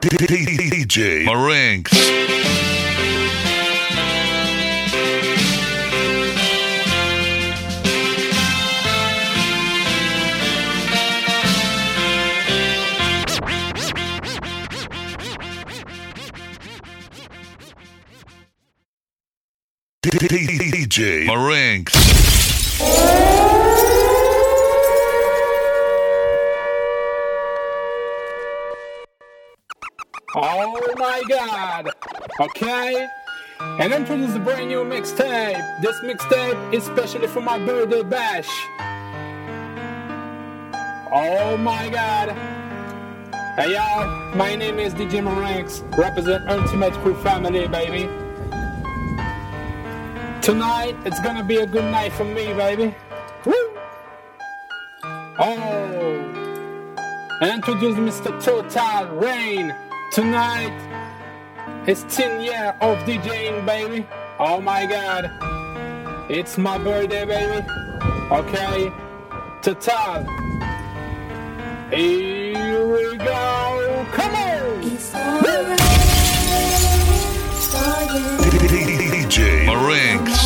DJ Marinks. DJ Marinks. Oh my god. Okay. And introduce a brand new mixtape. This mixtape is specially for my birthday bash. Oh my god. Hey y'all, my name is DJ Marinks, represent Ultimate Crew Family, baby. Tonight, it's gonna be a good night for me, baby. Woo! Oh, and introduce Mr. Total Rain. Tonight, is 10 year of DJing, baby. Oh my god. It's my birthday, baby. Okay. Total. Here we go. Come on. DJ Marinks.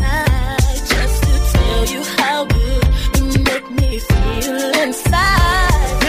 last just to tell you how good you make me feel inside.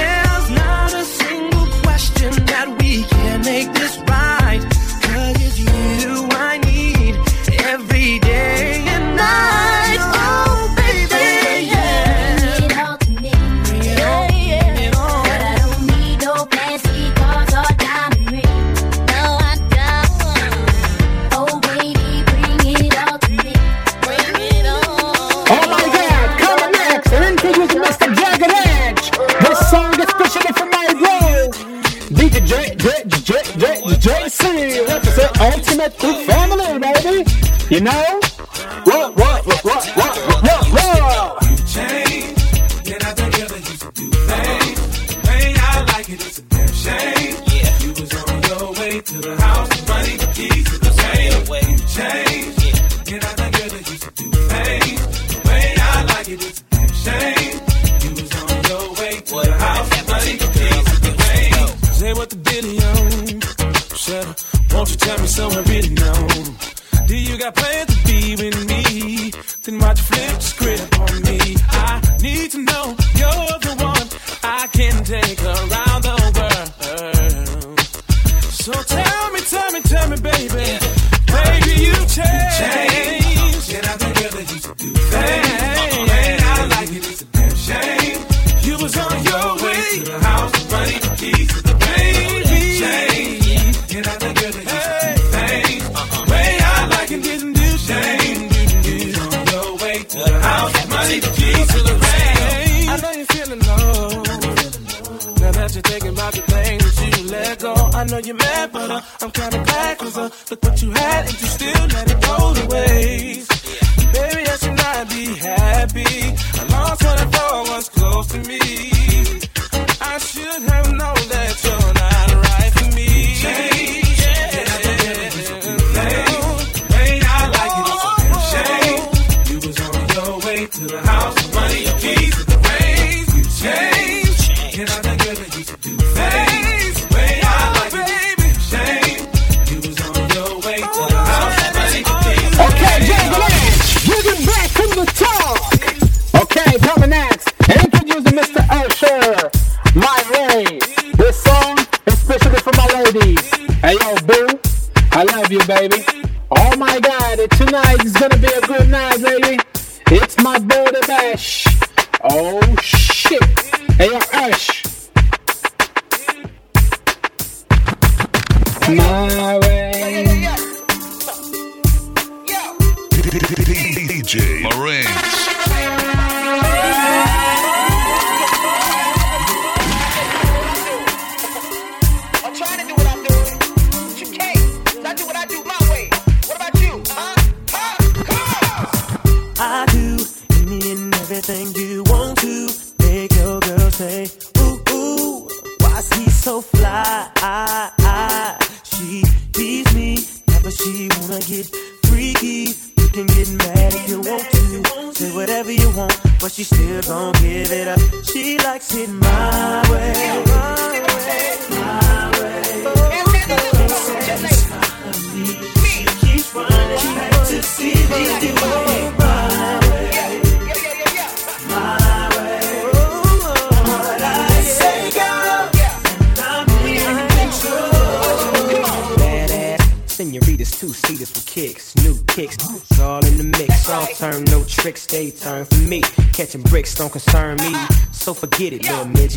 You know?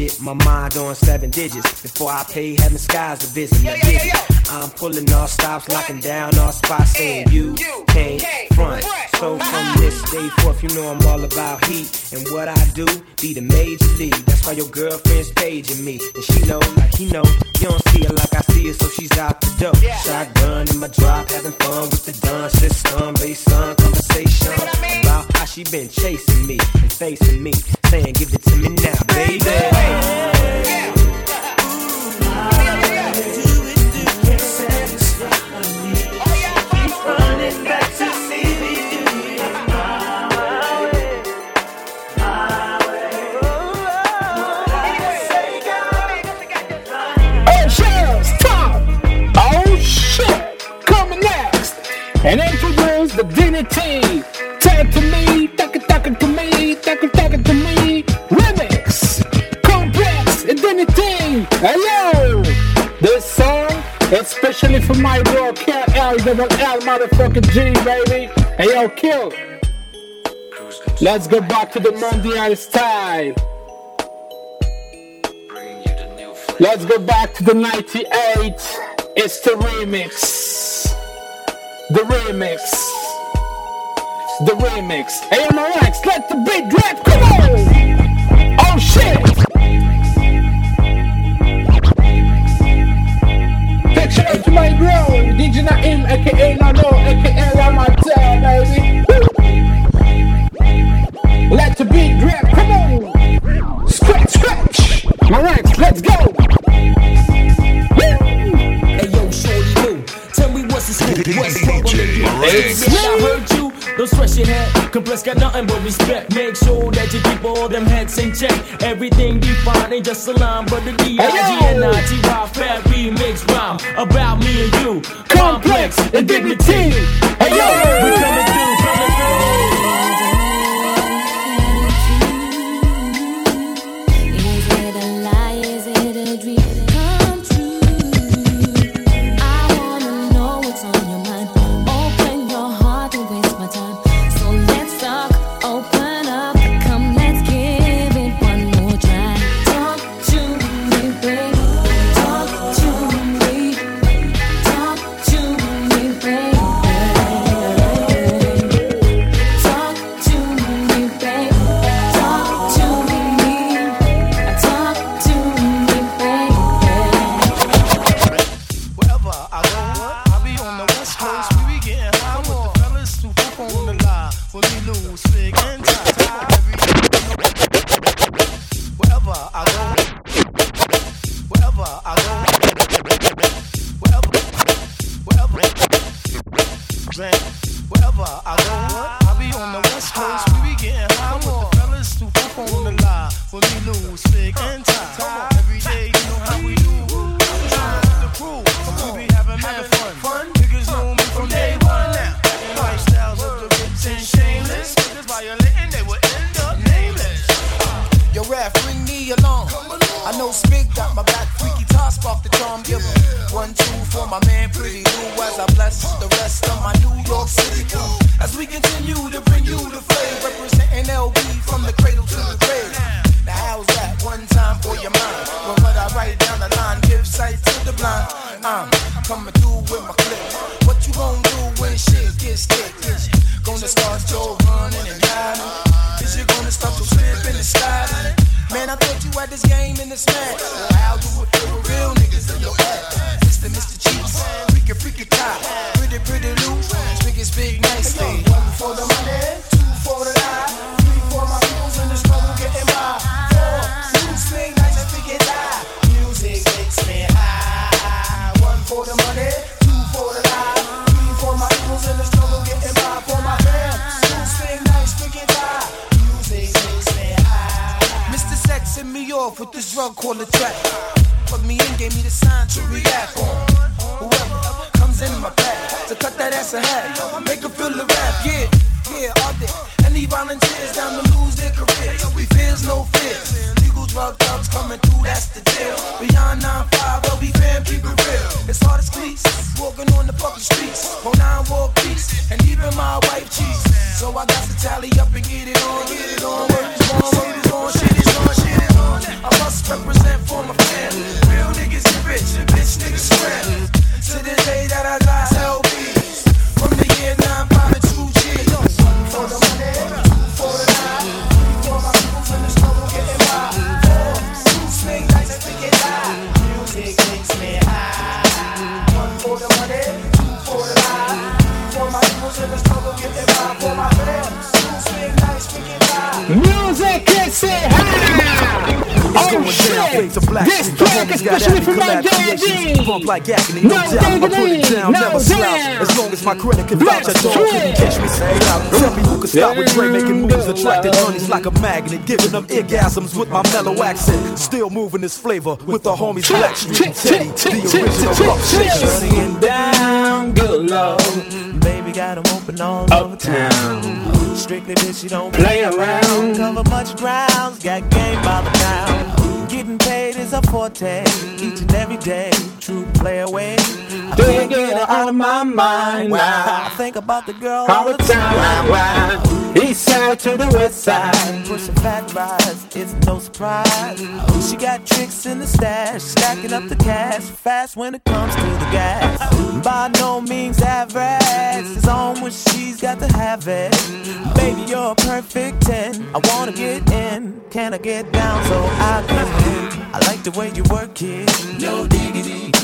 It. My mind on seven digits. Before I pay, heaven skies to visit. Now dig it. I'm pulling all stops, locking down all spots, saying you can't front. So from this day forth, you know I'm all about heat. And what I do, be the major league. That's why your girlfriend's paging me. And she know, like he know, you don't see her like I see her, so she's out the door. Shotgun in my drop, having fun with the dun system. Based on conversation about how she been chasing me and facing me. Saying, give it to me now, baby. 701L motherfucking G, baby. Hey, yo, kill. Let's go back to the Mondial style. Let's go back to the 98. It's the remix. The remix. The remix. Hey, MRX, let the beat drop. Come on. Big shout out to my bro, DJ Naim, aka Lano, aka Lamata, baby. Woo. Let the beat drop. Come on. Scratch, scratch. MRX, let's go. Hey yo, shorty boo, tell me what's the scoop, what's troubling you? Hey, bitch, I heard you. Don't stress your head, Complex got nothing but respect. Make sure that you keep all them heads in check. Everything defined ain't just a line, but the D-I-G-N-I-T-Y fat remix rhyme about me and you. Complex and dignity. Hey yo, we coming through, coming through. Volunteers down to daddy. Bump like agony, no, doubt. I put it down, never slouch. As long as my credit can vouch, a dog couldn't catch me. Say out. Tell me who can stop with Dre making moves, attracting honeys like a magnet, giving them orgasms with my mellow accent. Still moving this flavor with the homies Blackstreet and Teddy, the original rough shaker. Shutting down, good love. Baby got got 'em open all over town. Strictly bitch, you don't play around. Cover much grounds, got game by the pound. Getting paid is a forte, each and every day. True play away. Do you get her out of my mind now? I think about the girl All the time, wow. East side to the west side. Pushing fat rides, it's no surprise. She got tricks in the stash, stacking up the cash fast when it comes to the gas. By no means average, it's on when she's got to have it. Baby, you're a perfect 10. I wanna get in, can I get down so I can win? I like the way you work it, no diggity.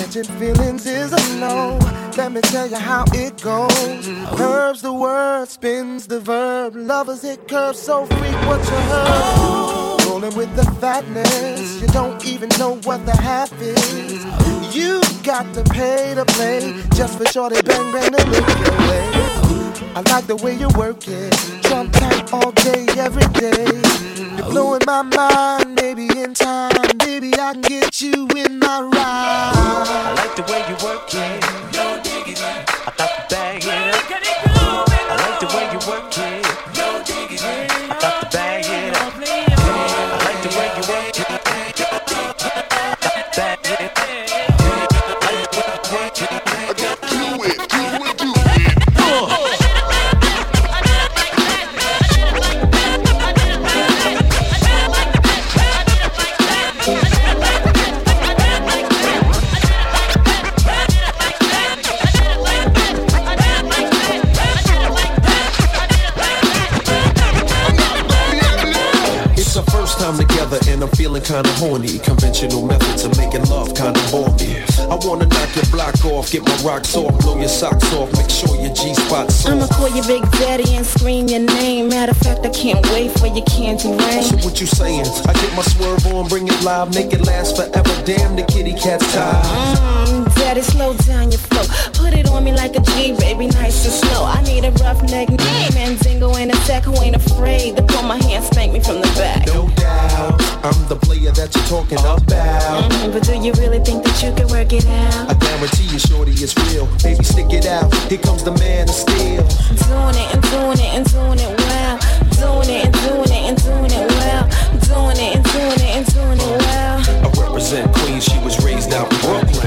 Catching feelings is a no. Let me tell you how it goes. Curves the word, spins the verb. Lovers it curves so heard. Rolling with the fatness, you don't even know what the half is. You got to pay to play just for shorty bang bang to look your way. I like the way you work it. Jump tight all day, every day. You're blowing my mind, maybe in time. Maybe I can get you in my ride. I like the way you work it, no diggity. I got to bag it kinda horny. Conventional methods of making love kinda bore me. I wanna knock your block off, get my rocks off, blow your socks off, make sure your G-spot's I'ma call your Big Daddy and scream your name. Matter of fact, I can't wait for your candy rain. So what you saying? I get my swerve on, bring it live, make it last forever. Damn, the kitty cat's tired. Mm, daddy, slow down your flow. Put it on me like a G, baby, nice and slow. I need a rough neck name and Dingo in a sack who ain't afraid to pull my hand, spank me from the back. No doubt, I'm the player that you're talking about. Mhm, but do you really think that you can work it out? I guarantee you, shorty, it's real. Baby, stick it out. Here comes the man of steel. Doing it and doing it and doing it well. Doing it and doing it and doing it well. Doing it and doing it and doing it well. I represent Queens, she was raised out in Brooklyn.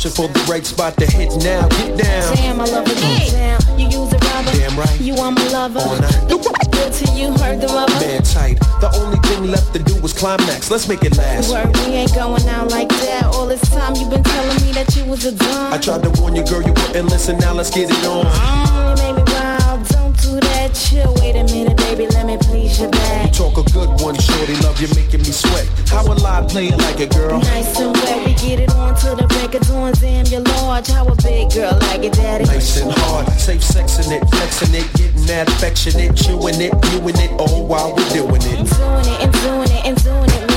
Searching for the right spot to hit now. Get down. Damn, I love it. Get down. You use a rubber. Damn right. You are my lover. All night. Good to you, heard the rubber. Man tight. The only thing left to do was climax. Let's make it last. Word, we ain't going out like that. All this time you been telling me that you was a dumb. I tried to warn you, girl, you wouldn't listen. Now let's get it on. Mm, Chill. Wait a minute, baby. Let me please your back. Talk a good one, shorty. Love you, making me sweat. How will I play it like a girl? Nice and wet. We get it on to the break of dawn. Damn, you're large. How a big girl like it, daddy? Nice and hard, safe sexing it, flexing it, getting that affectionate, chewing it, viewing it, all while we're doing it. Doing it and doing it and doing it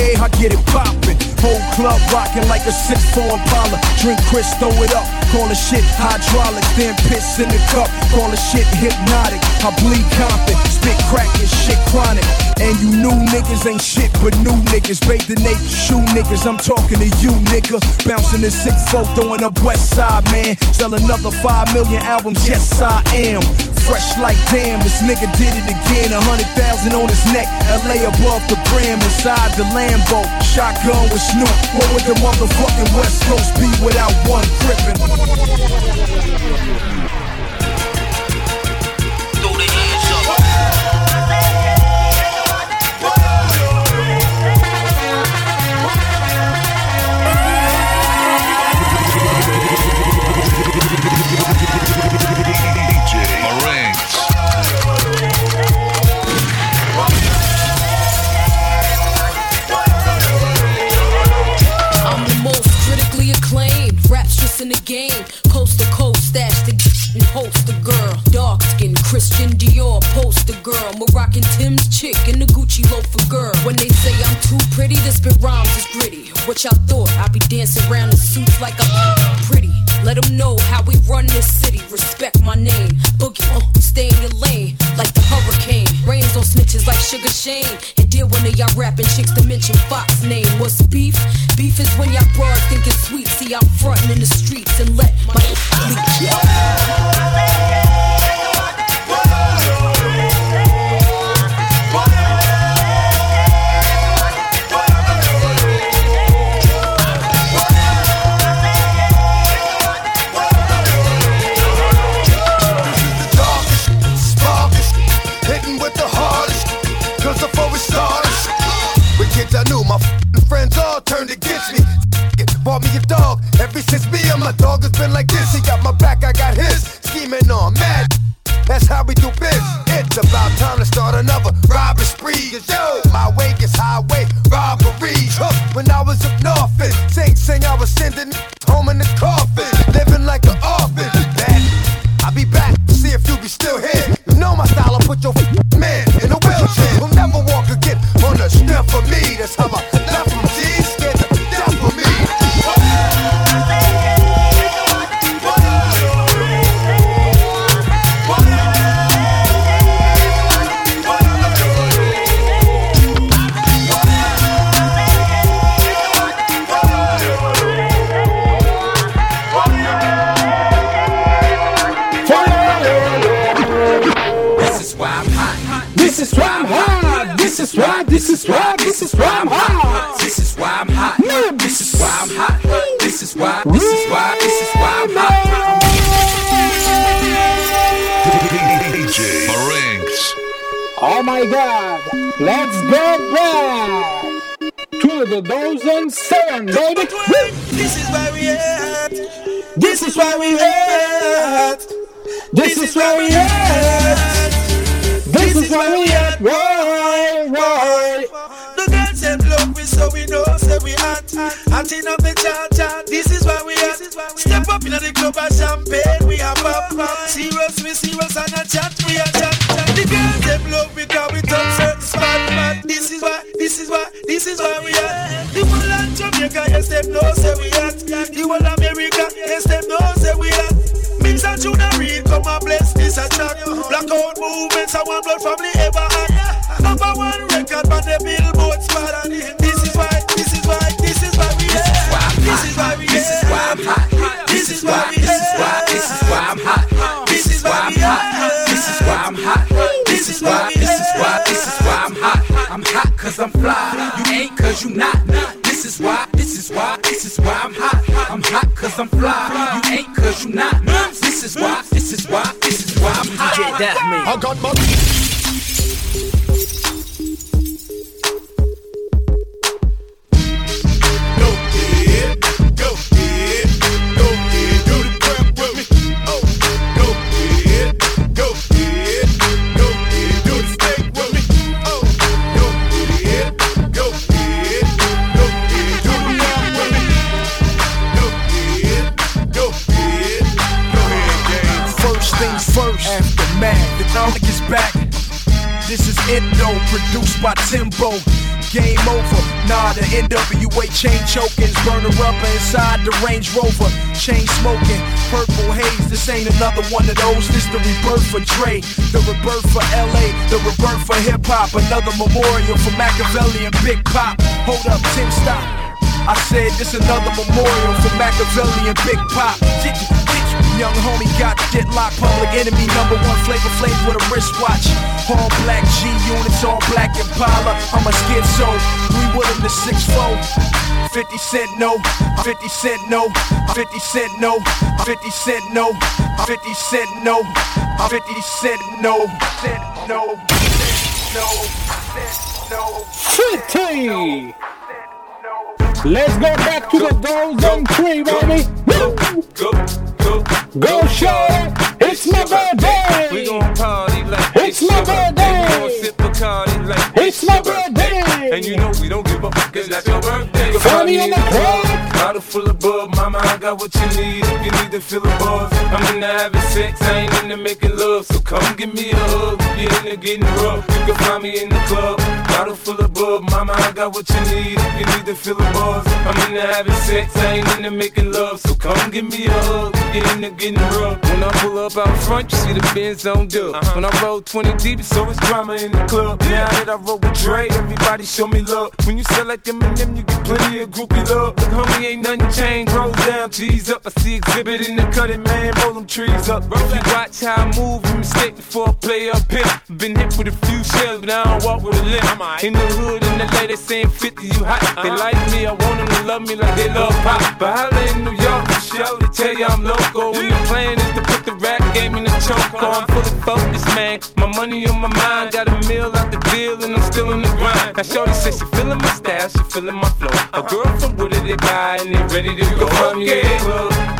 I get it poppin'. Whole club rockin' like a 6-4 Impala. Drink Cris, throw it up. Call the shit hydraulic, then piss in the cup. Call the shit hypnotic. I bleed confident, spit crack and shit chronic. And you new niggas ain't shit but new niggas. Bathe the naked shoe niggas. I'm talking to you, nigga. Bouncing the six folk, throwing up West Side, man. Sell another 5 million albums, yes I am. Fresh like damn, this nigga did it again. A hundred thousand on his neck, LA above the brim, inside the Lambo. Shotgun with Snoop, what would the motherfucking West Coast be without one crippin'? Brasil. In the game. The girl. Dark skin, Christian Dior, poster girl. Moroccan Tim's chick and the Gucci loafer girl. When they say I'm too pretty, this spit rhymes is gritty. What y'all thought? I'd be dancing around in suits like I'm pretty. Let them know how we run this city. Respect my name. Boogie, uh, stay in your lane like the hurricane. Rains on snitches like Sugar Shane. And deal one of y'all rapping chicks to mention Fox name. What's beef? Beef is when y'all broad thinking sweet. See, I'm frontin' in the streets and let my sparkest, hitting with the hardest. Before we started, with kids I knew, my friends all turned against me. Bought me a dog, ever since me and my dog has been like this. He got my back, I got his. That's how we do biz. It's about time to start another robbery spree. 'Cause yo, my way gets highway robberies. Huh, When I was up north, and sing sing, I was sending home in the coffin, this is why, this is why I'm hot. I got my by Timbo. Game over. Nah, the NWA chain choking. Burner rubber inside the Range Rover. Chain smoking. Purple haze. This ain't another one of those. This the rebirth for Dre. The rebirth for LA. The rebirth for hip hop. Another memorial for Makaveli and Big Pop. Hold up, Tim, stop. I said this another memorial for Makaveli and Big Pop. Young homie got get locked. Public enemy number one Flavor Flav with a wristwatch. All black G units, all black Impala. I'm a schizo. We with him the 6 50 cent no, 50 cent no, 50 cent no, 50 cent no, 50 cent no, 50 cent no, cent no, no, no, 50! Let's go back to the Golden Tree, baby! Go, go, Go, show! It's my birthday! We gon' party like It's my birthday! Sip like It's my birthday! And you know we don't give up, cause that's your birthday. Find me in the club. Bottle full of bub, mama, I got what you need if you need to feel a buzz. I'm into having sex, I ain't into making love, so come give me a hug. If you're into getting rough, you can find me in the club. Bottle full of bub, mama, I got what you need if you need to feel a buzz. I'm into having sex, I ain't into making love, so come give me a hug. If you're into getting rough. When I pull up out front, you see the Benz on dub. Uh-huh. When I roll 20 deep, so it's drama in the club. Now that I roll with Dre, everybody show me love. When you sell like Eminem, you get plenty of groupie love. But homie, ain't nothing changed. Rolls down, cheese up. I see exhibit in the cutting, man. Roll them trees up. If you watch how I move, you mistake before I play up here. Been hit with a few shells, but I don't walk with a limp. In the hood, in the LA, they saying 50, you hot. They uh-huh. like me, I want them to love me like they love pop. But holla in New York, for show, they tell you I'm local. When the plan is to put the rap game in the choke. I'm fully focused, man. My money on my mind, got a meal out the deal, and I'm still in the grind. Now, Shorty says she feeling my style, she feeling my flow. A girl from Wooded, they buy, and they ready to go. Find me in the club,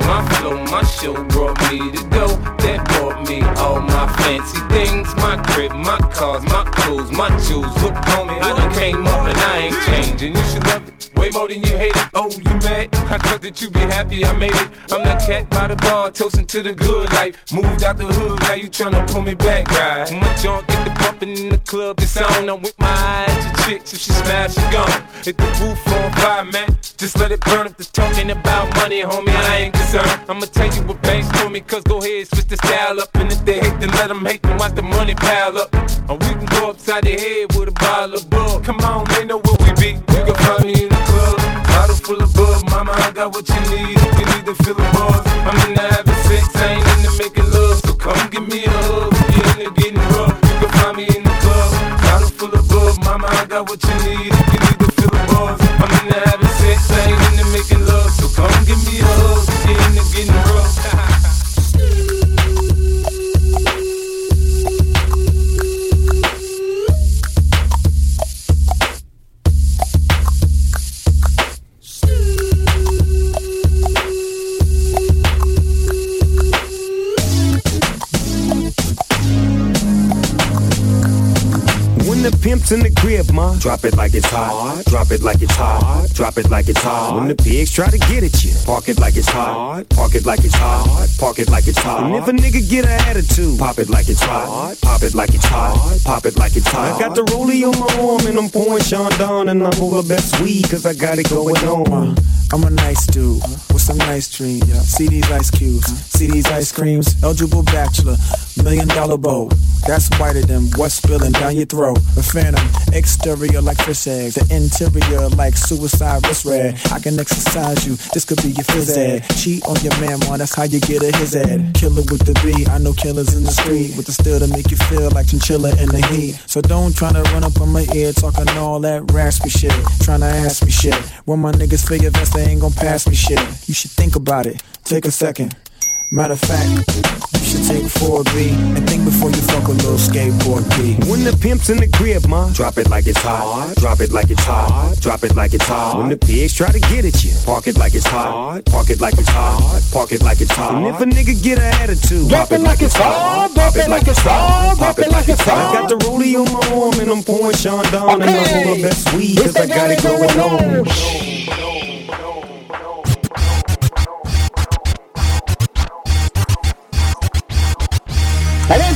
My flow, my show brought me to go. That brought me all my fancy things. My crib, my cars, my clothes, my jewels. Look, homie, I done came up and I ain't changing. You should love it way more than you hate it. Oh, you mad? I thought that you be happy I made it. I'm that cat by the bar, toasting to the good life. Moved out the hood, now you tryna pull me back, right? My junk get the bumping in the club, it's on. I'm with my eyes to chicks, if she smash, she gone. Hit the roof on fire, man. Just let it burn if they're talking about money, homie. I ain't concerned. I'ma tell you what banks told me, cause go ahead, switch the style up. And if they hate, then let them hate, then watch the money pile up. Or we can go upside the head with a bottle of bug. Come on, they know where we be. You can find me in the club. Bottle full of bug, mama, I got what you need. If you need to feel the buzz, I'm into having sex, I ain't into making love. So come give me a hug. If you're into getting rough, you can find me in the club. Bottle full of bug, mama, I got what you need. The pimp's in the crib, ma, drop it like it's hot. Drop it like it's hot. Drop it like it's hot. When the pigs try to get at you, park it like it's hot. Park it like it's hot. Park it like it's hot. And if a nigga get an attitude, pop it like it's hot. Pop it like it's hot. Pop it like it's hot. I got the rollie on my arm and I'm pouring Chandon and I'm all the best weed cause I got it going on. I'm a nice dude with some nice dreams. See these ice cubes, see these ice creams. Eligible bachelor, million dollar bow. That's whiter than what's spilling down your throat. The phantom, exterior like fish eggs, the interior like suicide wrist red. I can exercise you, this could be your phys ed. Cheat on your man, man, that's how you get a his ed. Killer with the B, I know killers in the street with the still to make you feel like chinchilla in the heat. So don't try to run up on my ear talking all that raspy shit. Tryna ask me shit. When my niggas figure vest, they ain't gon' pass me shit. You should think about it. Take a second. Matter of fact, should take 4B and think before you fuck a little skateboard B. When the pimp's in the crib, ma, drop it like it's hot. Drop it like it's hot. Drop it like it's hot. When the pigs try to get at you, park it like it's hot. Park it like it's hot. Park it like it's hot. And if a nigga get an attitude, drop it like it's hot. Drop it like it's hot. Drop it like it's hot. I got the rollie on my arm and I'm pouring Chandon and I'm the best weed cause I got it going on.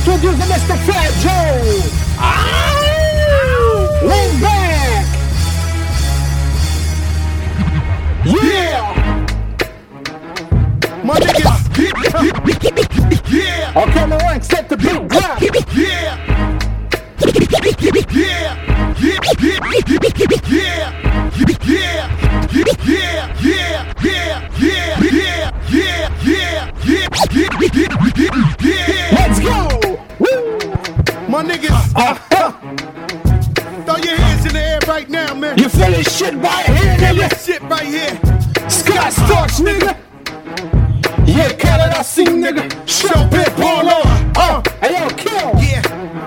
And introduce Mr. Fat Joe. Ah! Lean back. Yeah. My niggas. yeah. Okay, rank set the beat drop. Yeah. Yeah. Yeah. Yeah. Yeah. Yeah. Yeah. My niggas. Throw your hands in the air right now, man. You feel this shit right here, nigga? this shit right here. Scott Storch, nigga. Yeah, Canada C, nigga. Show Big Polo. Uh, hey, yo, kill. Yeah.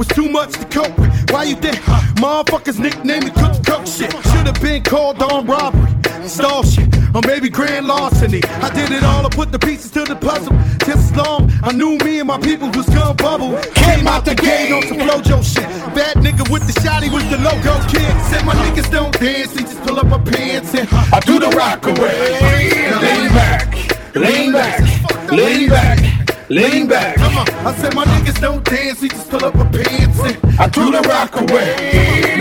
As was too much to cope with. Why you think motherfuckers nickname me cook cook shit? Should've been called on robbery, stall shit, or maybe grand larceny. I did it all, I put the pieces to the puzzle. Just as long I knew me and my people was gonna bubble. Came out the gate on some flojo shit. Bad nigga with the shotty was the logo kid. Said my niggas don't dance, they just pull up my pants and I do the rock away. Lean back, lean back, lean back, lean back. Come on, I said my niggas don't dance, we just pull up my pants and I do the rock away.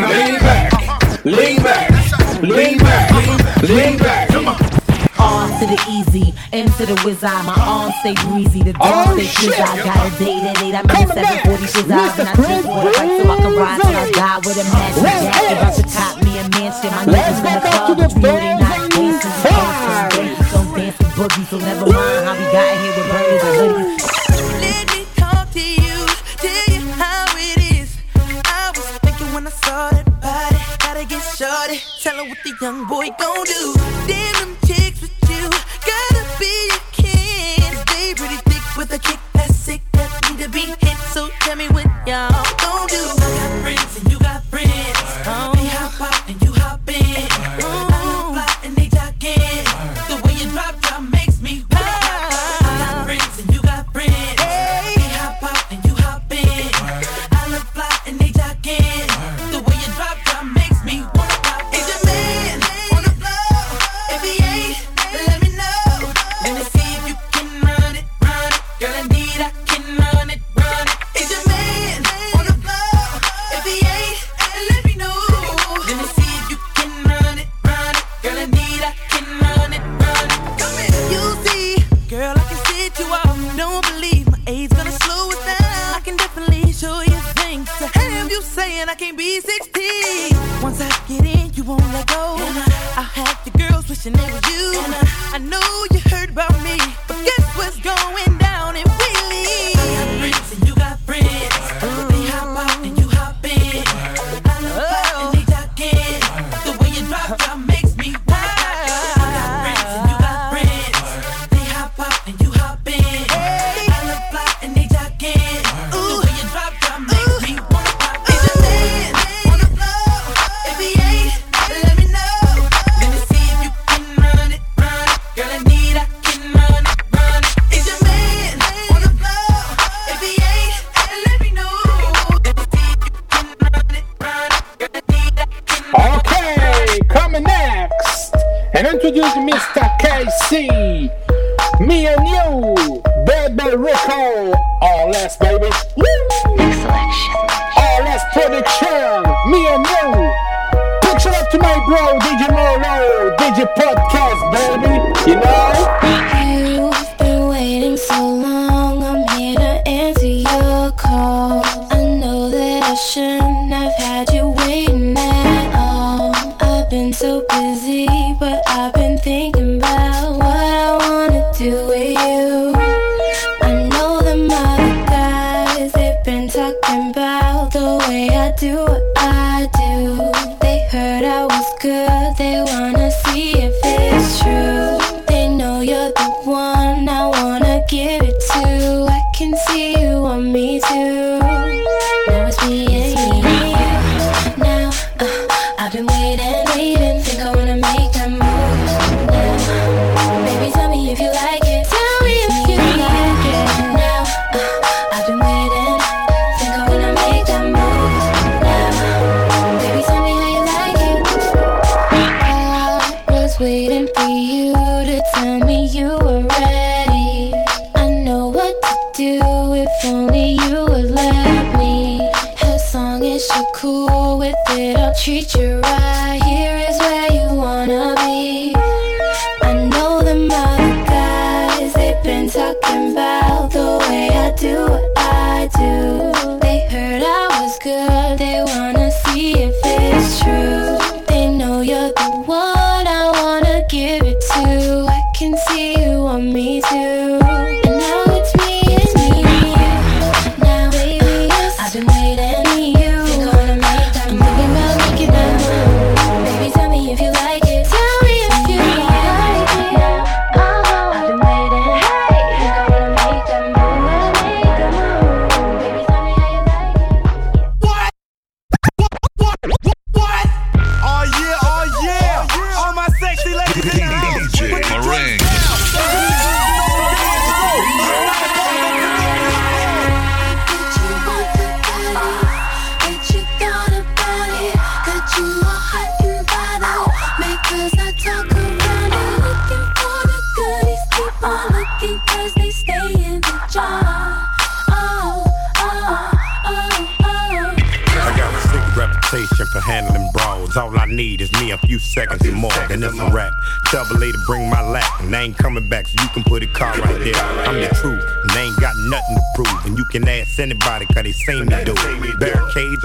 Lean back, lean back, lean back, lean back. Come on. On to the easy, M to the whiz eye. My arms stay breezy, the Oh, dog stay shit. fizz. I got a date at eight. I'm in the back. 740 fizz eyes, and I Mr. drink water right so I can ride till I die with a magic Let's jacket. About to cop me a mansion. My Let's niggas in the back shorty. Tell her what the young boy gon' do. Damn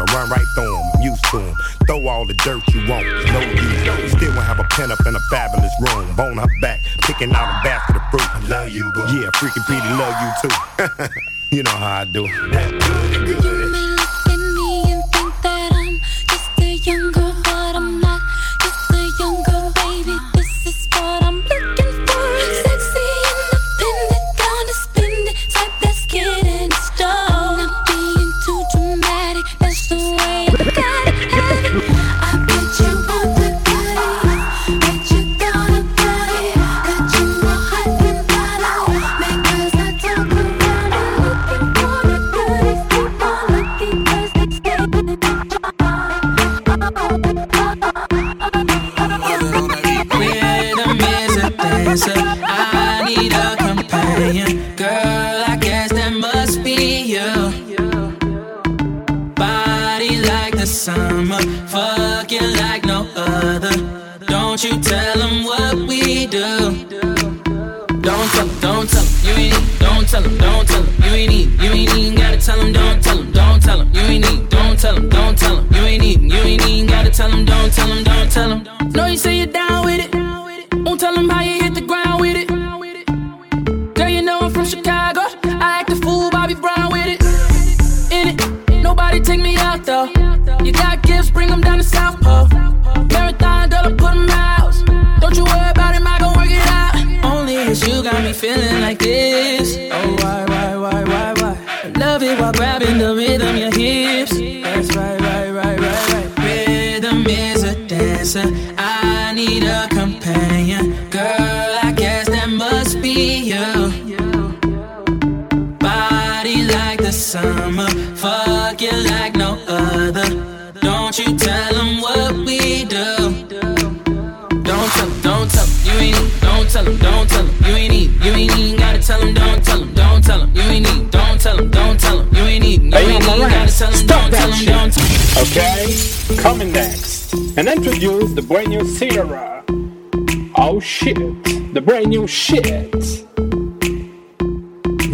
I run right through them, used to them. Throw all the dirt you want, no use. Still won't have a pen up in a fabulous room. Bone her back, picking out a basket of fruit. I love you, boo. Yeah, freaking Petey love you too. you know how I do. Good. use the brand new Ciara. Oh shit, the brand new shit.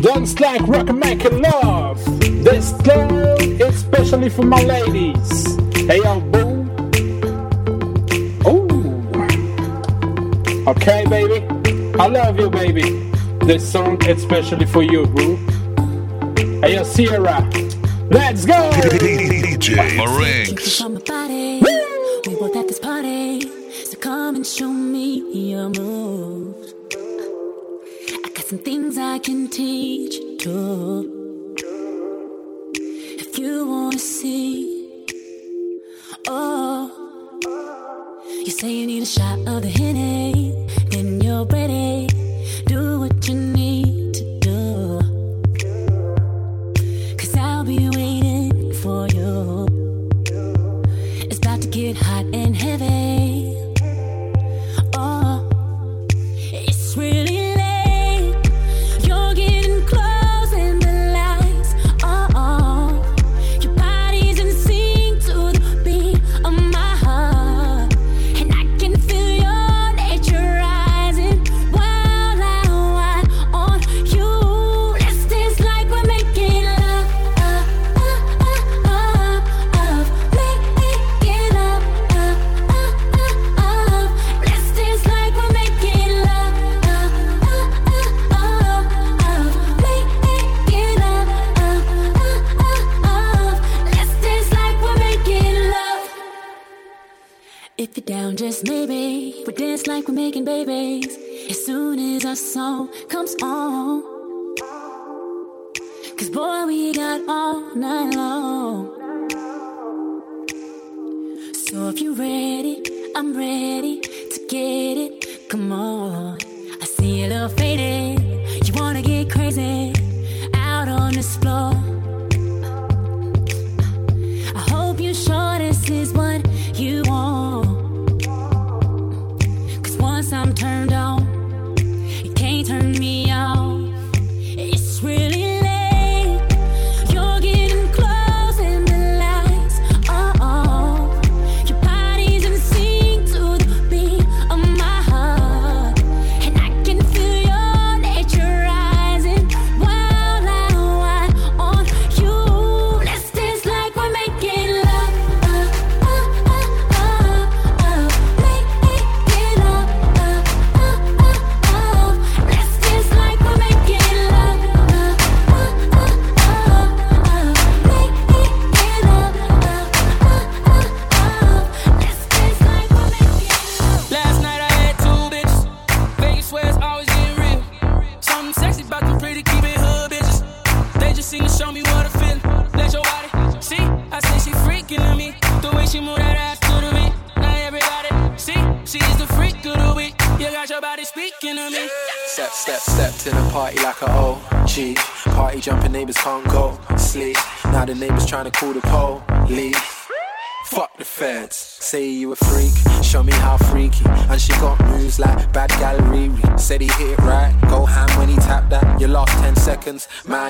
Dance like rock and make love. This girl, especially for my ladies. Hey yo, boo. Ooh. Okay, baby. I love you, baby. This song especially for you, boo. Hey yo, Ciara. Let's go! DJ Marinx. And show me your moves. I got some things I can teach you. If you wanna see, oh, you say you need a shot of the Henny,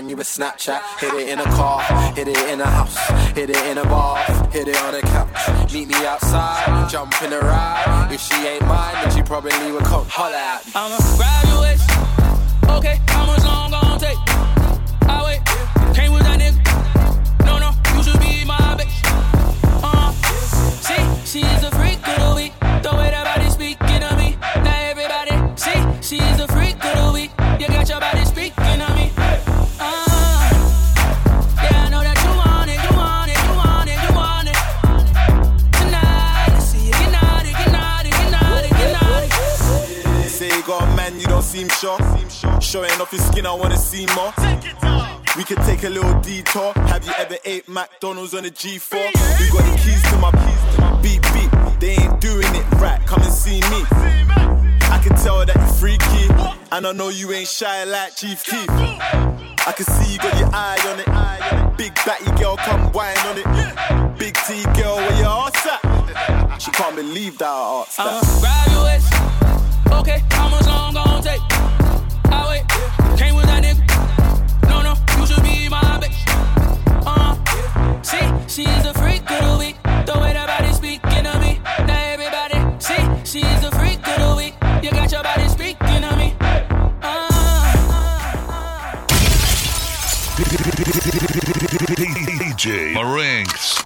man, you a Snapchat. Hit it in a car, hit it in a house, hit it in a bar, hit it on a couch. Meet me outside, jump in a ride. If she ain't mine, then she probably would come holler at me. I'ma grab your waist. Okay, how much Showing off your skin, I wanna see more. We could take a little detour. Have you ever ate McDonald's on a G4? You got the keys to my beep beep. They ain't doing it right. Come and see me. I can tell that you're freaky, and I know you ain't shy like Chief Keef. I can see you got your eye on it. Big batty girl, come whine on it. Big T girl, where your ass at? She can't believe that I asked grab your waist. Okay, how much long gon' take? Came with that nigga. No, no, you should be my bitch. Uh, see, she's a freak of the week. The way that body speaking to me. Now everybody, see, she's a freak of the week. You got your body speaking to me. DJ Marinx.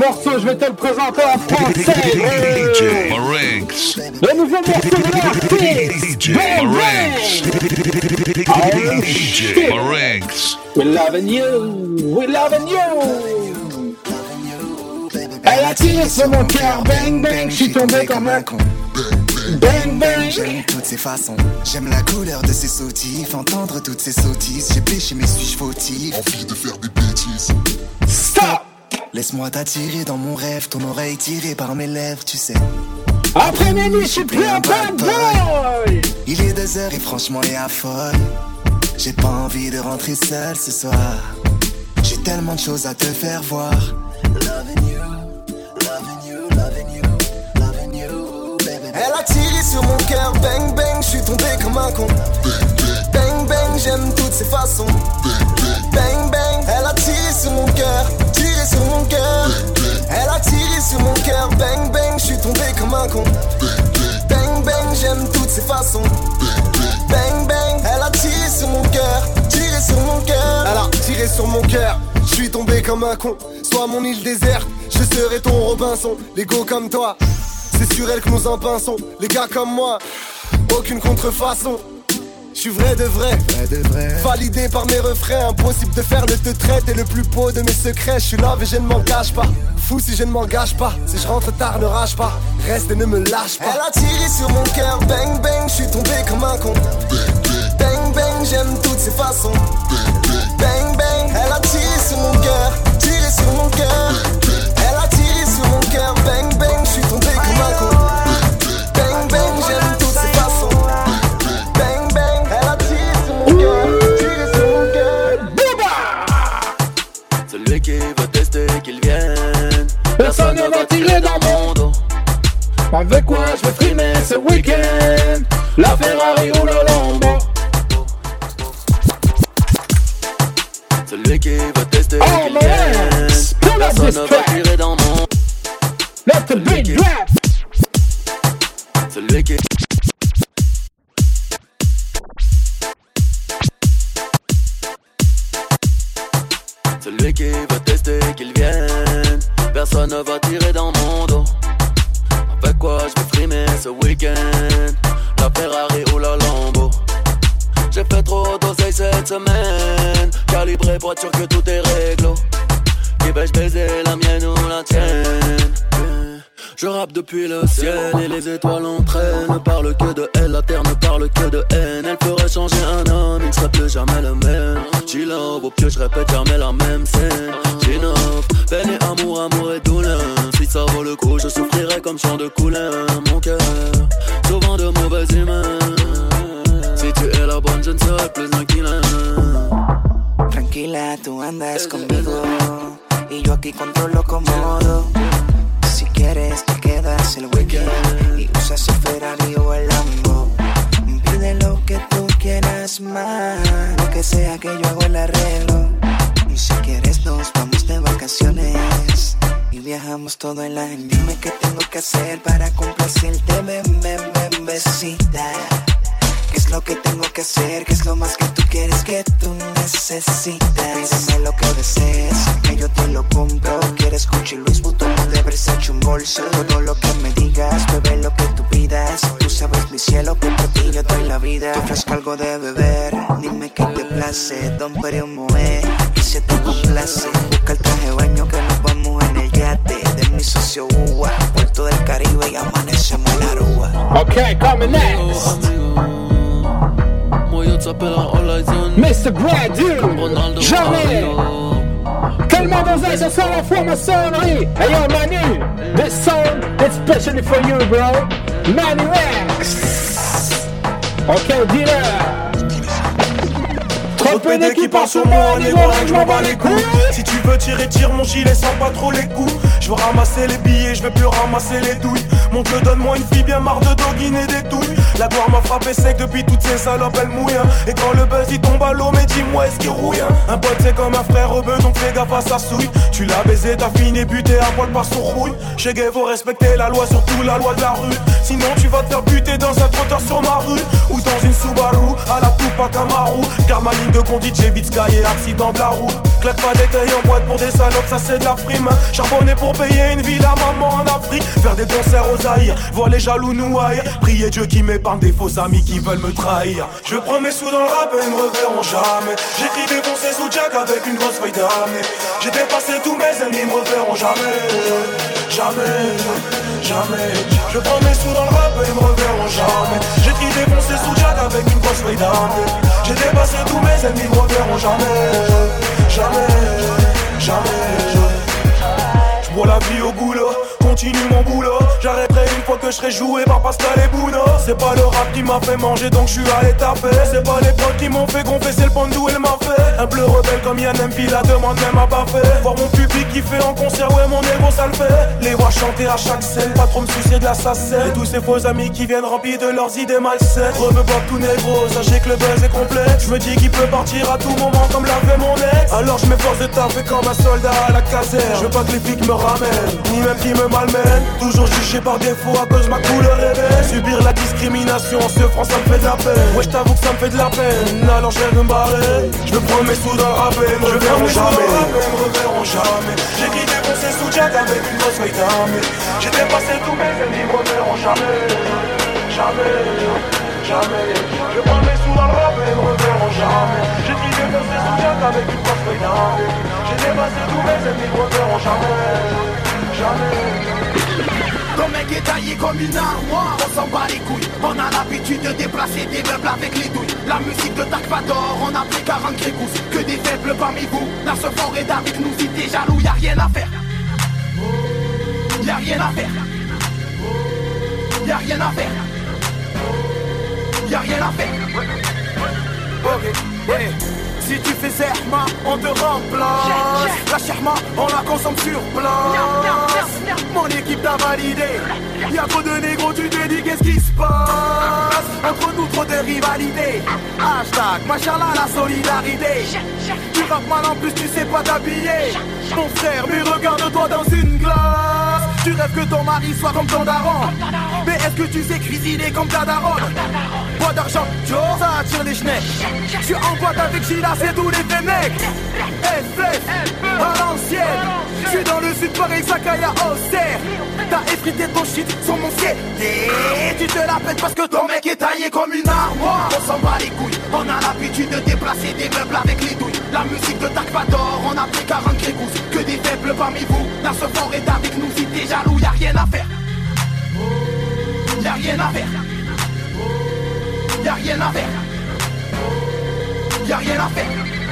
Morceau, je vais te le présenter en français. DJ Marinx. Le nouveau morceau de l'artiste. DJ Bang Marinx. DJ shit. Marinx. We loving you, we loving you. Elle a tiré sur mon cœur, bang bang, je suis tombé comme un con. Bang bang. J'aime toutes ces façons, j'aime la couleur de ses sautifs, entendre toutes ces sottises. J'ai péché, mais suis-je fautif? Envie de faire des bêtises. Stop Laisse-moi t'attirer dans mon rêve, ton oreille tirée par mes lèvres, tu sais. Après minuit, je suis plus un bad boy. Il est deux heures et franchement, il affole. J'ai pas envie de rentrer seul ce soir. J'ai tellement de choses à te faire voir. Loving you, loving you, loving you, loving you, baby. Elle a tiré sur mon cœur, bang bang, je suis tombé comme un con. J'aime toutes ses façons. Bang bang, elle a tiré sur mon cœur, tiré sur mon cœur. Elle a tiré sur mon cœur, bang bang, je suis tombé comme un con. Bang bang, j'aime toutes ses façons. Bang bang, elle a tiré sur mon cœur, tiré sur mon cœur. Elle a tiré sur mon cœur, je suis tombé comme un con. Sois mon île déserte, je serai ton Robinson. Les go comme toi, c'est sur elle que nous en pinçons. Les gars comme moi, aucune contrefaçon. Je suis vrai de vrai, validé par mes refrains. Impossible de faire le te traite et le plus beau de mes secrets. Je suis là mais je ne m'en cache pas. Fou si je ne m'engage pas. Si je rentre tard, ne rage pas. Reste et ne me lâche pas. Elle a tiré sur mon cœur, bang bang. Je suis tombé comme un con. Bang bang, j'aime toutes ses façons. Bang bang, elle a tiré sur mon cœur, tiré sur mon cœur. Va tirer dans mon dos. Avec quoi je vais frimer ce week-end. La Ferrari ou le Lambo. Celui qui veut tester Oh. Pull up Personne ne va tirer dans mon Let the beat drop. Celui qui Celui qui veut Personne ne va tirer dans mon dos. Avec quoi je vais frimer ce week-end? La Ferrari ou la Lambo? J'ai fait trop d'oseille cette semaine. Calibré pour être que tout est réglo. Qui vais-je baiser, la mienne ou la tienne? Je rappe depuis le ciel et les étoiles entraînent. Ne parle que de elle, la terre ne parle que de haine. Elle ferait changer un homme, il ne serait plus jamais le même. G-Love, au pied je répète jamais la même scène. G-Love, peine et amour, amour et douleur. Si ça vaut le coup, je souffrirai comme chant de couleur. Mon cœur, souvent de mauvaises humeurs. Si tu es la bonne, je ne serai plus killer. Tranquila, tú andas conmigo. Y yo aquí controlo cómodo. Si quieres el weekend y usas el Ferrari o el Lambo. Pide lo que tú quieras más, lo que sea que yo hago el arreglo. Y si quieres nos vamos de vacaciones y viajamos todo el año. Dime qué tengo que hacer para complacerte, ven, ven, ven, besita. ¿Qué es lo que tengo que hacer? ¿Qué es lo más que tú quieres que tú necesitas? Pídeme lo que desees, que yo te lo compro. ¿Quieres Gucci, Luis Vuitton o de Versace un bolso? Todo lo que me digas, bebé lo que tú pidas. Tú sabes mi cielo que por ti yo doy la vida. Te ofrezco algo de beber, dime qué te place. Don un moe y se te complace. Busca el traje baño que nos vamos en el yate. De mi socio Uwa, puerto del Caribe y amanecemos en la Aruba. Okay, coming next Mr. Gradu Jamais. Tellement d'oseille ce soir en franc-maçonnerie Hey yo Manu This song is especially for you bro. Manu X. Ok dealer Trop de PD qui passe sur moi, négro, rien que je m'en bats les couilles. Si tu veux tirer, tire mon gilet sans pas trop les coups. Veux ramasser les billets, je vais plus ramasser les douilles. Mon dieu, donne-moi une fille bien marre de doguiner des douilles. La gloire m'a frappé sec depuis toutes ces salopes, elle mouille. hein. Et quand le buzz il tombe à l'eau, mais dis-moi, est-ce qu'il rouille hein Un pote c'est comme un frère au donc fais gaffe à sa souille. Tu l'as baisé, t'as fini buté à poil par son rouille. Chez Gay, faut respecter la loi, surtout la loi de la rue. Sinon, tu vas te faire buter dans un trottoir sur ma rue. Ou dans une Subaru, à la Tupac Amaru. Car ma ligne de le conduit j'ai vite et accident de la route. Claque pas des tailles en boîte pour des salopes, ça c'est de la prime. Charbonner pour payer une ville à maman en Afrique. Faire des concerts aux Aïrs, voir les jaloux nous haïr. Prier Dieu qui m'épargne des faux amis qui veulent me trahir. Je prends mes sous dans le rap et ils me reverront jamais. J'écris des bons sous Jack avec une grosse feuille d'année. J'ai dépassé tous mes ennemis, ils me reverront jamais. Jamais, jamais. Je prends mes sous dans le rap et ils me reverront jamais. J'écris des bons sous Jack avec une grosse feuille d'année. J'ai dépassé tous mes ennemis, ils me reverront jamais. Jamais, jamais. Bois la vie au continue mon boulot. J'arrêterai une fois que je serai joué par Pascal et Bouno. C'est pas le rap qui m'a fait manger donc je suis allé taper. C'est pas les potes qui m'ont fait c'est le pandou et le fait Un bleu rebelle comme Yann MP, la demande même à pas fait. Voir mon public qui fait en concert, ouais mon ego ça le fait. Les voir chanter à chaque scène, pas trop me soucier de la sassette. Et tous ces faux amis qui viennent remplis de leurs idées malsaines. Reveux pas tout négro, sachez que le buzz est complet. Je me dis qu'il peut partir à tout moment comme l'a fait mon ex. Alors je m'efforce de taper comme un soldat à la caserne. Je veux pas que les flics me ramènent, ni même qu'ils me Toujours jugé par défaut à cause ma couleur est Subir la discrimination, ce France ça me fait de la peine. Ouais je t'avoue que ça me fait de la peine. Alors je vais me barrer. Je me prends mes sous dans rap et me reverront jamais. Me reverront jamais. J'ai quitté mon sous Jack avec une grosse feuille d'armée. J'ai dépassé tous mes ennemis, me reverront jamais. Jamais, jamais. Je prends mes sous dans le rap et me reverront jamais. J'ai quitté mon sous Jack avec une grosse feuille d'armée. J'ai dépassé tous mes ennemis, me reverront jamais ton mec est taillé comme une armoire, on s'en bat les couilles. On a l'habitude de déplacer des meubles avec les douilles. La musique de Takvador, on a pris 40 grégousse Que des faibles parmi vous, la se est avec nous Si t'es jaloux, y'a rien à faire. Y'a rien à faire. Y'a rien à faire. Y'a rien à faire. Ok, si tu fais Zerma, on te remplace. La Sherma, on la consomme sur place. Mon équipe t'a validé. Y'a trop de négros, tu te dis qu'est-ce qui se passe? Entre nous trop de rivalité Hashtag, machallah la solidarité. Tu rappes mal en plus, tu sais pas t'habiller. Mon frère, mais regarde-toi dans une glace Tu rêves que ton mari soit comme ton daron. Mais est-ce que tu sais cuisiner comme ta daronne? Bois d'argent, Joe, ça attire les schnecks Je suis en boîte avec Gila, c'est tous les mecs. FF, à l'ancienne Je suis dans le sud, Paris, Sakaya, Auxerre. T'as effrité ton shit sur mon ciel Tu te la pètes parce que ton mec est taillé comme une armoire. On s'en bat les couilles, on a l'habitude de déplacer des meubles avec les douilles. La musique de Takvador, on a pris 40 grégousse Que des faibles parmi vous, la fort est avec nous T'es jaloux, y'a rien à faire. Y'a rien à faire. Y'a rien à faire. Y'a rien à faire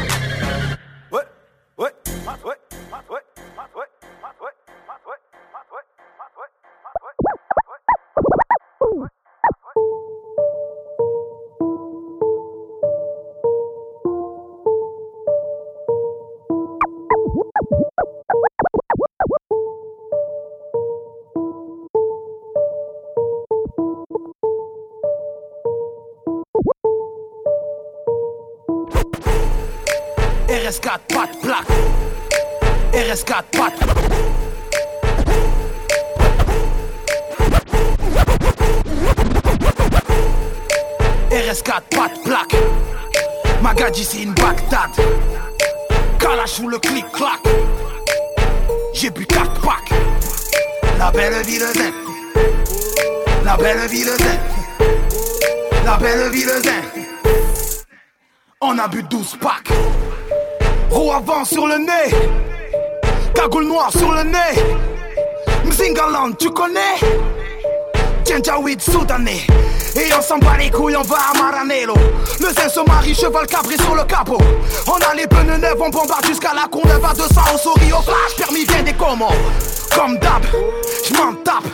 RS4, pas de plaque. RS4, pas de RS4, pas de plaque. Magadji, c'est une Bagdad. Kalash ou le clic-clac. J'ai bu 4 packs. La belle ville zen. La belle ville zen. La belle ville zen. On a bu 12 packs. Roue avant sur le nez. Cagoule noire sur le nez. Mzingaland, tu connais? Djendjawid soudanais. Et on s'en bat les couilles, on va à Maranello. Le se marie, cheval cabré sur le capot. On a les pneus neufs, on bombarde jusqu'à la con va 200 au souris au flash, permis vient des commandes. Comme d'hab, j'm'en tape.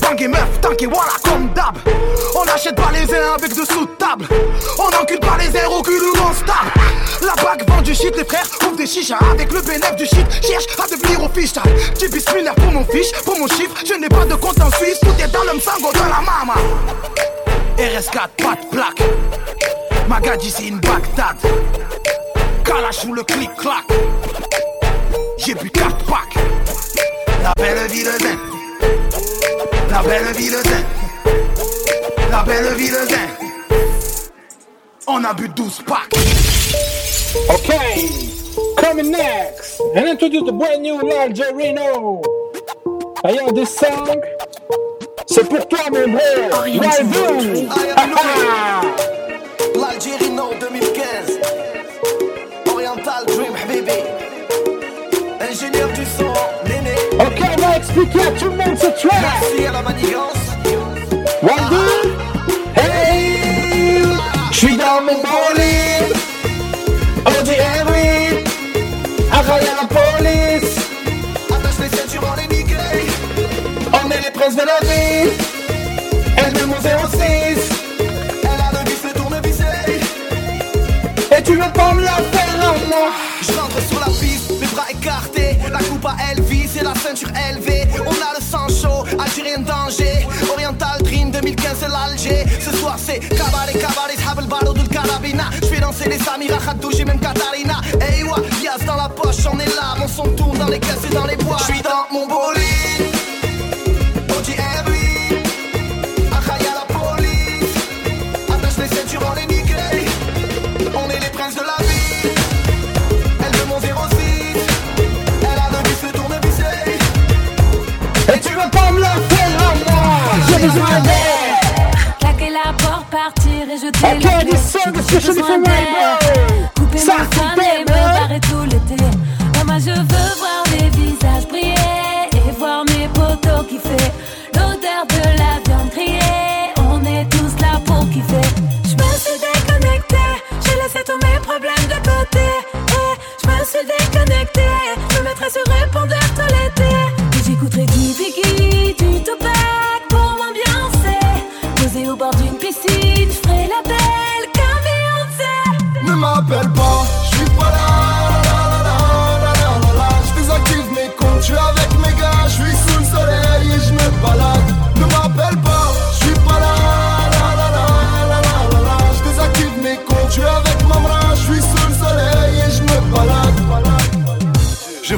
Bang et meuf, tanké, voilà, comme d'hab. On achète pas les airs avec de sous table. On encule pas les airs au cul ou on. La bague vend du shit, les frères ouvrent des chichas avec le bénéfice du shit. Cherche à devenir au fiche J'ai bismillah pour mon fiche, pour mon chiffre. Je n'ai pas de compte en Suisse, tout est dans le sango de la mama. RS4, pas de plaque. Magadji, c'est une Bagdad. Kalash ou le clic-clac. J'ai bu 4 packs. La belle ville zen. La belle ville zen. La belle ville zen. On a bu 12 packs. Okay, coming next, and introduce the brand new Reno. Ayant this song, c'est pour toi, mon bro. Live expliquer à tout le monde ce track. Merci à la manigance One, two, hey, j'suis dans mon bolide. On dit oui, arraille à la police. Attache les ceintures, on est niqué On est les princes de la vie. Elle me mon 06. Elle a le vis, le tournevis Et tu veux pas me la faire à moi Je rentre sur la piste, les bras et la ceinture élevée On a le sang chaud, Algérien danger. Oriental Dream 2015 c'est l'Alger. Ce soir c'est cabaret, cabaret, Hab el barreau du carabina J'fais danser les Samira, Khadouj et même Katarina. Hey wa, Lias dans la poche, on est là. Mon son tourne dans les caisses et dans les bois J'suis dans mon bolide besoin d'air. Claquer la porte, partir et jeter Ok, les this clés. song is J'ai especially besoin. Rainbow. Couper Ça, fun c'est et me Rainbow. barrer tout l'été. Maman, je veux voir les visages briller et voir mes potos kiffer.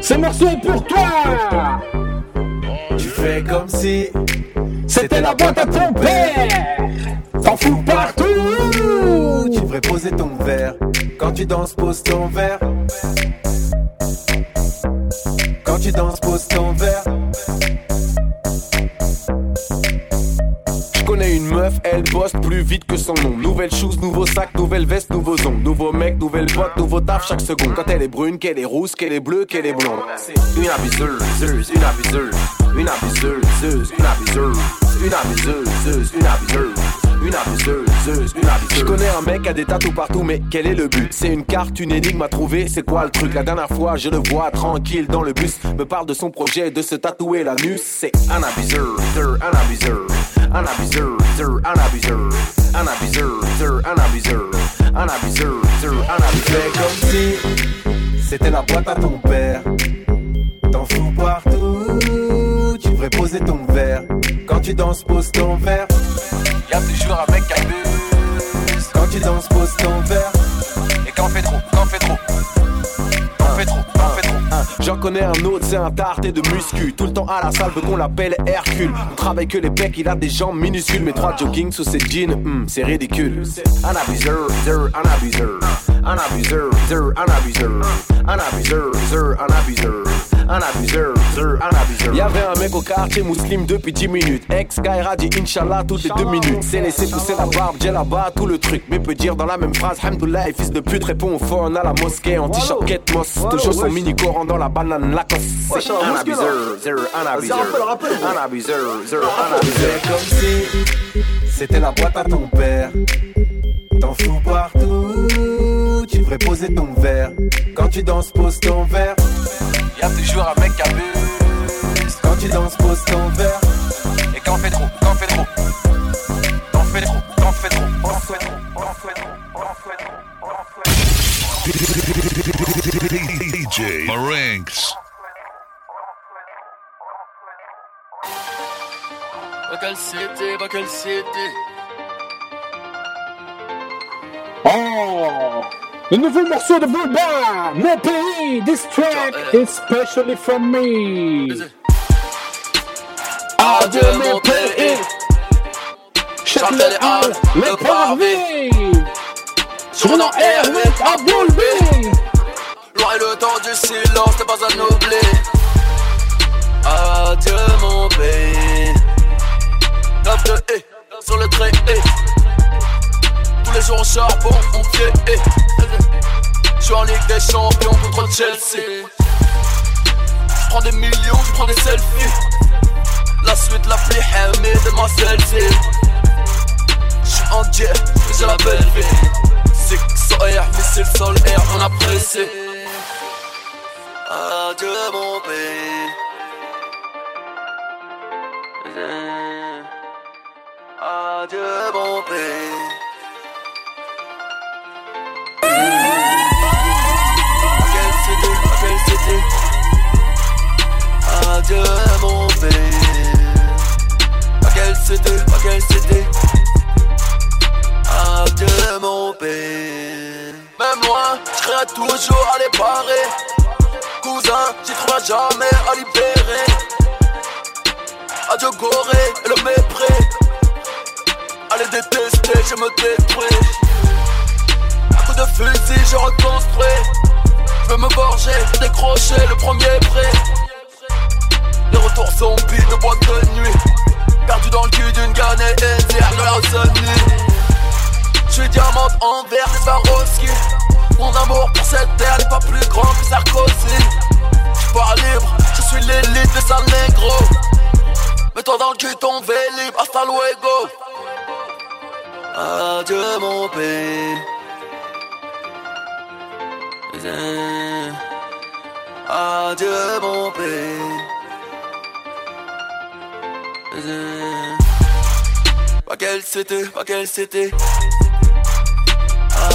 Ce morceau est pour toi. Tu fais comme si C'était la boîte à ton père. T'en fous partout. tu devrais poser ton verre. Quand tu danses, pose ton verre. Quand tu danses, pose ton verre. Meuf, elle bosse plus vite que son nom. Nouvelle chose, nouveau sac, nouvelle veste, nouveaux ongles. Nouveau mec, nouvelle boîte, nouveau taf chaque seconde. Quand elle est brune, qu'elle est rousse, qu'elle est bleue, qu'elle est blonde. Une abuseuse, une abuseuse, une abuseuse, une abuseuse, une abuseuse, une abuseuse. Une abuseuse, une abuseuse. Je connais un mec a des tatous partout, mais quel est le but? C'est une carte, une énigme à trouver, c'est quoi le truc? La dernière fois, je le vois tranquille dans le bus, me parle de son projet de se tatouer l'anus. C'est un abuseur, un abuseur, un abuseur, un abuseur, un abuseur, un abuseur, un abuseur, un abuseur. comme si c'était la boîte à ton père. T'en fous partout, tu devrais poser ton verre. Quand tu danses, pose ton verre. Y'a toujours un mec qui abuse. Quand tu danses, pose ton verre. Et quand fait trop, quand fait trop. Quand on fait trop, quand on fait trop. J'en connais un autre, c'est un tarté de muscu. Tout le temps à la salle, veut qu'on l'appelle Hercule. On travaille que les pecs, il a des jambes minuscules. Mais trois jogging sous ses jeans, hmm, c'est ridicule. Un abuseur, un abuseur. Un abuseur, un abuseur. Un abuseur, un abuseur. Un abuseur, zer, un abuseur. Y'avait un mec au quartier musulman depuis 10 minutes. Ex Skyra dit Inch'Allah toutes les 2 minutes. C'est laissé pousser la barbe, j'ai là-bas tout le truc. Mais peut dire dans la même phrase, Hamdoullah, et fils de pute répond au phone à la mosquée. En t-shirt Ketmos, toujours son mini coran dans la banane Lacoste. C'est un abuseur, zer, un abuseur. Un abuseur, zer, un abuseur. comme si c'était la boîte à ton père. T'en fous partout, devrais poser ton verre. Quand tu danses, pose ton verre. Y'a toujours un mec qui abuse. tu danses, pose ton verre. Et quand on fait trop, quand on fait trop. Quand on fait trop, quand on fait trop, on en fait trop, on en fait trop, on en fait trop, on en fait trop. DJ Marinx. Quelle cité, bah quelle cité. Oh Le nouveau morceau de Bulba Mon pays This track is specially for me Adieu mon pays Chante les halles, le parvis Surnom Erwick à Bulbi Loin le temps du silence, n'est pas à oublier. Adieu mon pays. Neuf de haie, sur le trait, eh. Les jours au charbon, on pied. Je suis en Ligue des Champions contre Chelsea. Je prends des millions, je prends des selfies. La suite, la pluie, de ma selfie. Je suis en jet, j'ai la belle vie. Six air, missile sol air, on apprécie. Adieu mon pays. Adieu mon pays. Adieu mon pays. Quelle cité, quelle cité. Adieu mon pays. Même loin, je serai toujours à les parer. Cousin, j'y trouverai jamais à libérer. Adieu Gorée et le mépris. Allez détester, je me détruis. À coup de fusil, je reconstruis. Je veux me gorger, décrocher le premier prêt. Les retours zombies de boîte de nuit. Perdu dans le cul d'une et de la Rosanie. Je suis diamante en verre, des Swarovski. Mon amour pour cette terre n'est pas plus grand que Sarkozy. Je pas libre, je suis l'élite de San Negro. Mets-toi dans le cul ton vélib, hasta luego. Adieu mon pays. Adieu mon pays. Pas quelle c'était, pas quelle c'était.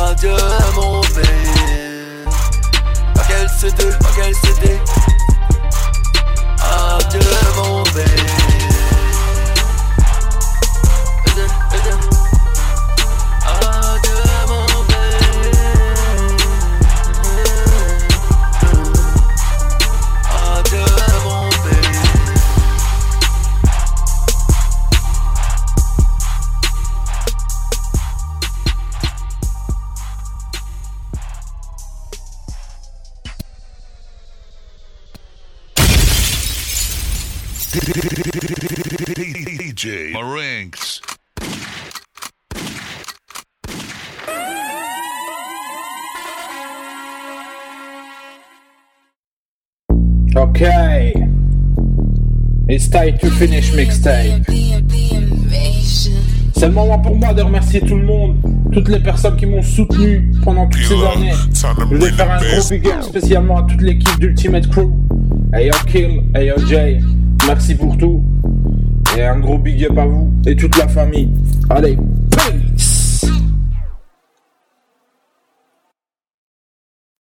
Adieu mon pays. Pas quelle c'était, pas quelle c'était. Adieu mon pays. DJ Marinx. Okay. It's time to finish mixtape. C'est le moment pour moi de remercier tout le monde, toutes les personnes qui m'ont soutenu pendant toutes ces années. Je voulais faire un gros big up spécialement à toute l'équipe d'Ultimate Crew. Hey yo Kill, hey yo Jay, merci pour tout. Et un gros big up à vous et toute la famille. Allez, peace